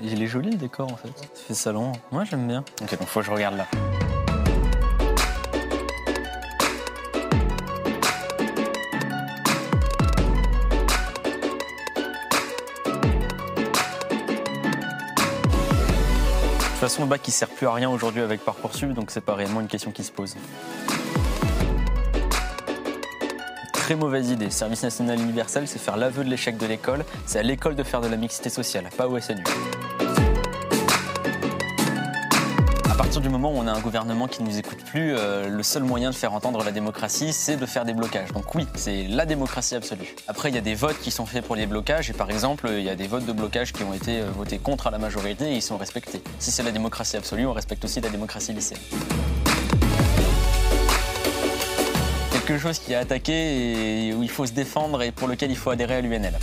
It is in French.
Il est joli le décor en fait. Ça fait salon. Moi j'aime bien. Ok, donc faut que je regarde là. De toute façon, le bac il sert plus à rien aujourd'hui avec Parcoursup, donc c'est pas réellement une question qui se pose. Très mauvaise idée. Service national universel, c'est faire l'aveu de l'échec de l'école. C'est à l'école de faire de la mixité sociale, pas au SNU. Partir du moment où on a un gouvernement qui ne nous écoute plus, euh, le seul moyen de faire entendre la démocratie, c'est de faire des blocages. Donc oui, c'est la démocratie absolue. Après, il y a des votes qui sont faits pour les blocages, et par exemple, il y a des votes de blocage qui ont été euh, votés contre à la majorité et ils sont respectés. Si c'est la démocratie absolue, on respecte aussi la démocratie lycéenne. Quelque chose qui est attaqué et où il faut se défendre et pour lequel il faut adhérer à l'UNL.